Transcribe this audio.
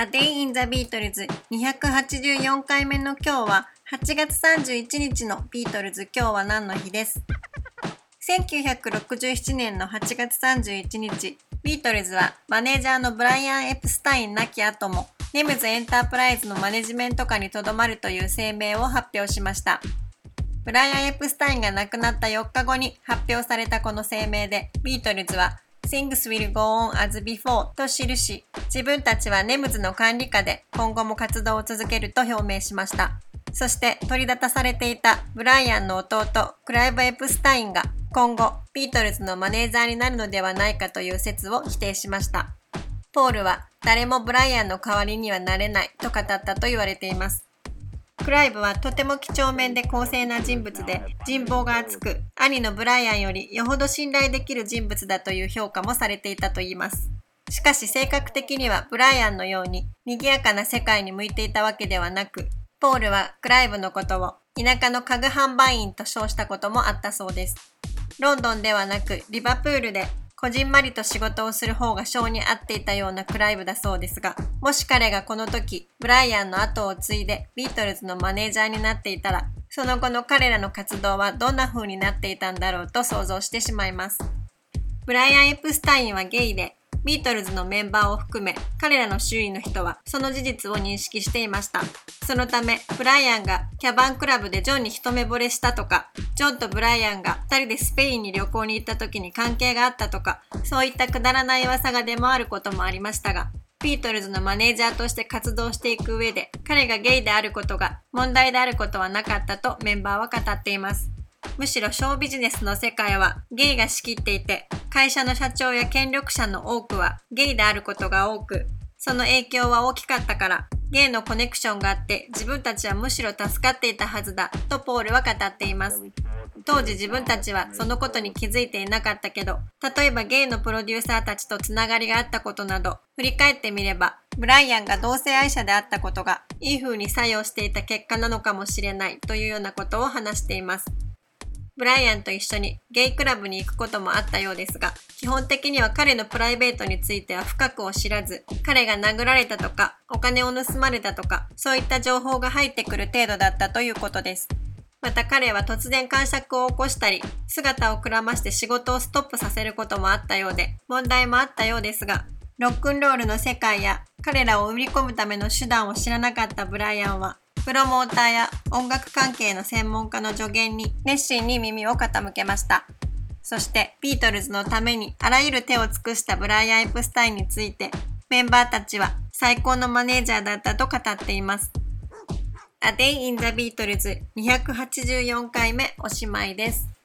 A Day in the Beatles 284回目の今日は8月31日のビートルズ今日は何の日です。1967年の8月31日ビートルズはマネージャーのブライアン・エプスタイン亡き後もネムズエンタープライズのマネジメント下にとどまるという声明を発表しました。ブライアン・エプスタインが亡くなった4日後に発表されたこの声明でビートルズは Things will go on as before と記し自分たちはネムズの管理下で今後も活動を続けると表明しました。そして取り立たされていたブライアンの弟クライブ・エプスタインが今後ビートルズのマネージャーになるのではないかという説を否定しました。ポールは誰もブライアンの代わりにはなれないと語ったと言われています。クライブはとても几帳面で公正な人物で人望が厚く兄のブライアンよりよほど信頼できる人物だという評価もされていたといいますしかし性格的にはブライアンのように賑やかな世界に向いていたわけではなくポールはクライブのことを田舎の家具販売員と称したこともあったそうです。ロンドンではなくリバプールでこじんまりと仕事をする方が性に合っていたようなクライブだそうですが、もし彼がこの時、ブライアンの後を継いでビートルズのマネージャーになっていたら、その後の彼らの活動はどんな風になっていたんだろうと想像してしまいます。ブライアン・エプスタインはゲイで、ビートルズのメンバーを含め彼らの周囲の人はその事実を認識していました。そのためブライアンがキャバンクラブでジョンに一目惚れしたとかジョンとブライアンが2人でスペインに旅行に行った時に関係があったとかそういったくだらない噂が出回ることもありましたがビートルズのマネージャーとして活動していく上で彼がゲイであることが問題であることはなかったとメンバーは語っています。むしろショービジネスの世界はゲイが仕切っていて会社の社長や権力者の多くはゲイであることが多く、その影響は大きかったから、ゲイのコネクションがあって自分たちはむしろ助かっていたはずだとポールは語っています。当時自分たちはそのことに気づいていなかったけど、例えばゲイのプロデューサーたちとつながりがあったことなど、振り返ってみれば、ブライアンが同性愛者であったことがいい風に作用していた結果なのかもしれないというようなことを話しています。ブライアンと一緒にゲイクラブに行くこともあったようですが、基本的には彼のプライベートについては深くを知らず、彼が殴られたとか、お金を盗まれたとか、そういった情報が入ってくる程度だったということです。また彼は突然感触を起こしたり、姿をくらまして仕事をストップさせることもあったようで、問題もあったようですが、ロックンロールの世界や彼らを売り込むための手段を知らなかったブライアンは、プロモーターや音楽関係の専門家の助言に熱心に耳を傾けました。そしてビートルズのためにあらゆる手を尽くしたブライアン・エプスタインについてメンバーたちは最高のマネージャーだったと語っています。A Day in the Beatles 284回目おしまいです。